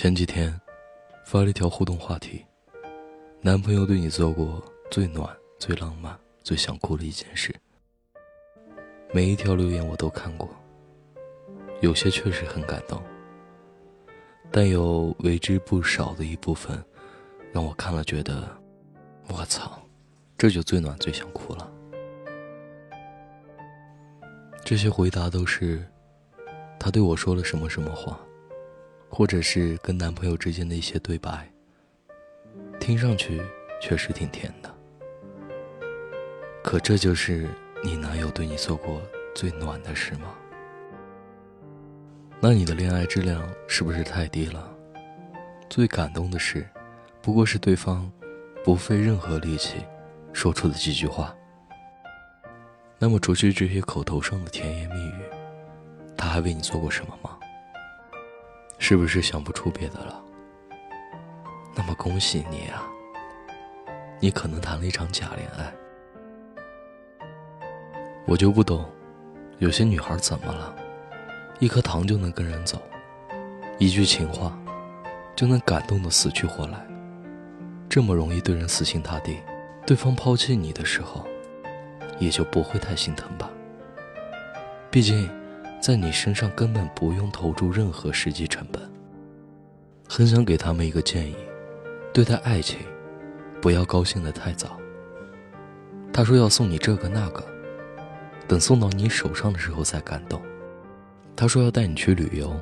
前几天发了一条互动话题：男朋友对你做过最暖、最浪漫、最想哭的一件事。每一条留言我都看过，有些确实很感动，但有为之不少的一部分，让我看了觉得，我操，这就最暖、最想哭了。这些回答都是他对我说了什么什么话。或者是跟男朋友之间的一些对白，听上去确实挺甜的。可这就是你男友对你做过最暖的事吗？那你的恋爱质量是不是太低了？最感动的事，不过是对方不费任何力气说出的几句话。那么，除去这些口头上的甜言蜜语，他还为你做过什么吗？是不是想不出别的了？那么恭喜你啊！你可能谈了一场假恋爱。我就不懂，有些女孩怎么了？一颗糖就能跟人走，一句情话就能感动的死去活来，这么容易对人死心塌地，对方抛弃你的时候，也就不会太心疼吧？毕竟。在你身上根本不用投注任何实际成本。很想给他们一个建议：对待爱情，不要高兴得太早。他说要送你这个那个，等送到你手上的时候再感动。他说要带你去旅游，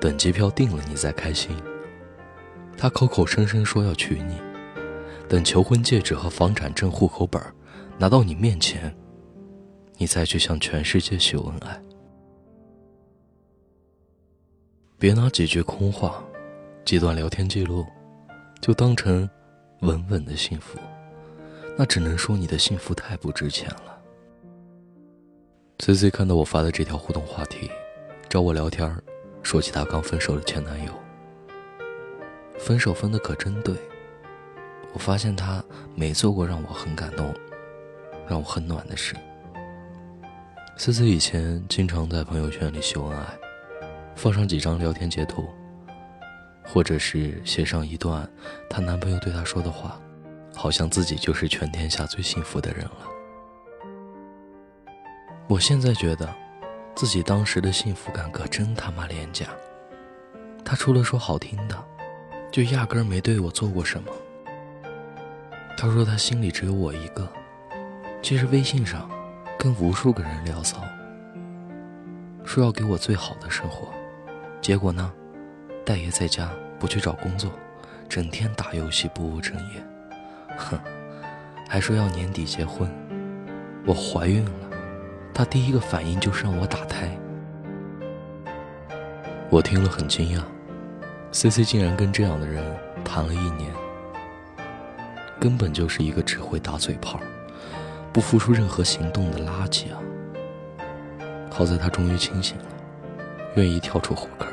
等机票定了你再开心。他口口声声说要娶你，等求婚戒指和房产证、户口本拿到你面前，你再去向全世界秀恩爱。别拿几句空话、几段聊天记录，就当成稳稳的幸福，那只能说你的幸福太不值钱了。C C 看到我发的这条互动话题，找我聊天儿，说起她刚分手的前男友。分手分的可真对，我发现他没做过让我很感动、让我很暖的事。C C 以前经常在朋友圈里秀恩爱。放上几张聊天截图，或者是写上一段她男朋友对她说的话，好像自己就是全天下最幸福的人了。我现在觉得，自己当时的幸福感可真他妈廉价。他除了说好听的，就压根儿没对我做过什么。他说他心里只有我一个，其实微信上跟无数个人聊骚，说要给我最好的生活。结果呢？戴爷在家，不去找工作，整天打游戏，不务正业。哼，还说要年底结婚。我怀孕了，他第一个反应就是让我打胎。我听了很惊讶，C C 竟然跟这样的人谈了一年，根本就是一个只会打嘴炮、不付出任何行动的垃圾啊！好在他终于清醒了，愿意跳出火坑。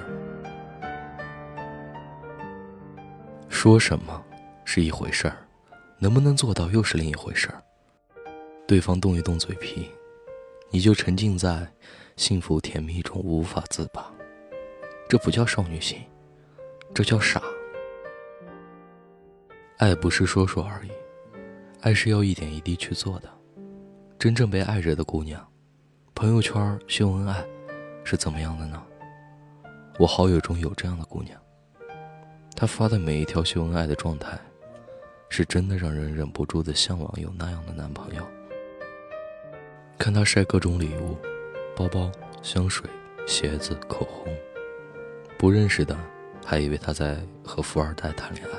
说什么是一回事儿，能不能做到又是另一回事儿。对方动一动嘴皮，你就沉浸在幸福甜蜜中无法自拔。这不叫少女心，这叫傻。爱不是说说而已，爱是要一点一滴去做的。真正被爱着的姑娘，朋友圈秀恩爱是怎么样的呢？我好友中有这样的姑娘。她发的每一条秀恩爱的状态，是真的让人忍不住的向往有那样的男朋友。看他晒各种礼物，包包、香水、鞋子、口红，不认识的还以为他在和富二代谈恋爱。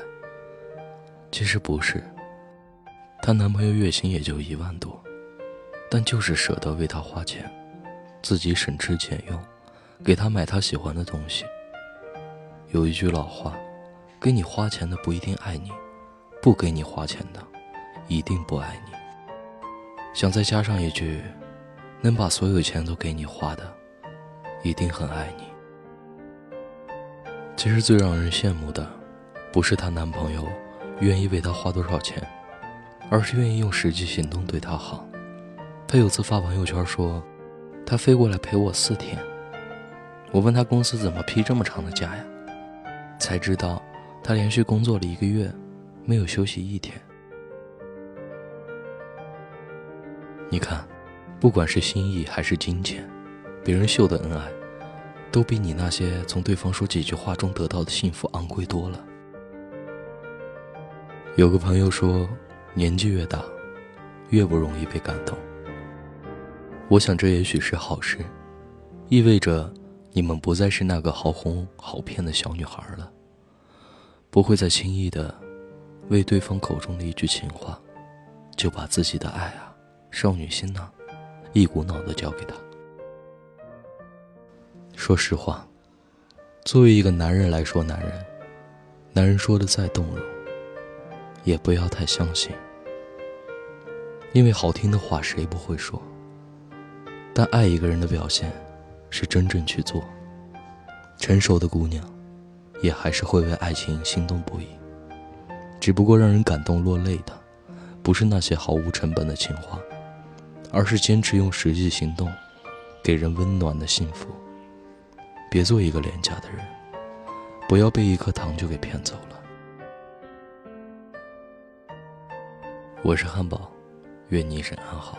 其实不是，她男朋友月薪也就一万多，但就是舍得为她花钱，自己省吃俭用，给她买她喜欢的东西。有一句老话。给你花钱的不一定爱你，不给你花钱的，一定不爱你。想再加上一句，能把所有钱都给你花的，一定很爱你。其实最让人羡慕的，不是她男朋友愿意为她花多少钱，而是愿意用实际行动对她好。她有次发朋友圈说，他飞过来陪我四天。我问他公司怎么批这么长的假呀？才知道他连续工作了一个月，没有休息一天。你看，不管是心意还是金钱，别人秀的恩爱，都比你那些从对方说几句话中得到的幸福昂贵多了。有个朋友说，年纪越大，越不容易被感动。我想这也许是好事，意味着你们不再是那个好哄好骗的小女孩了，不会再轻易的为对方口中的一句情话，就把自己的爱啊、少女心呐，一股脑的交给他。说实话，作为一个男人来说，男人，男人说的再动容。也不要太相信，因为好听的话谁不会说。但爱一个人的表现，是真正去做。成熟的姑娘，也还是会为爱情心动不已。只不过让人感动落泪的，不是那些毫无成本的情话，而是坚持用实际行动，给人温暖的幸福。别做一个廉价的人，不要被一颗糖就给骗走了。我是汉堡，愿你一生安好。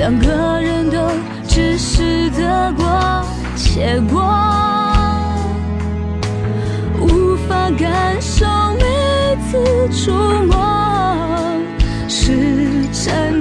两个人都只是得过且过，无法感受每次触摸是真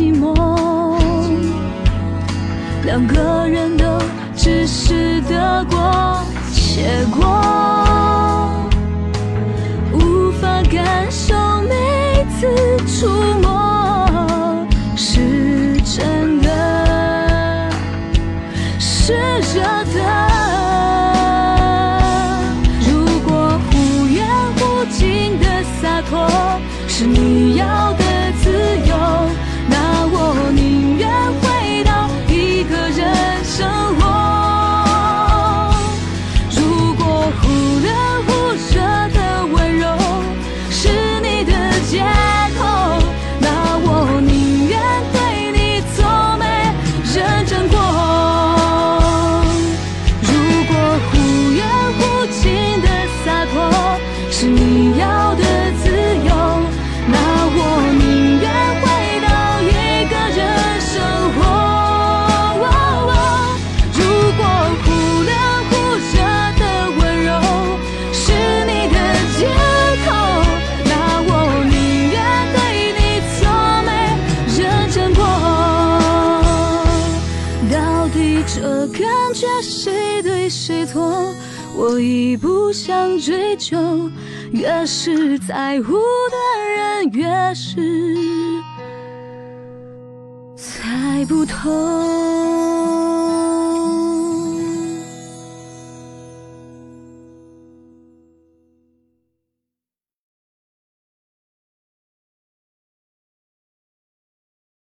寂寞，两个人都只是得过且过，无法感受每次触摸是真的，是热的。如果忽远忽近的洒脱是你要已不想追究。越是在乎的人，越是猜不透。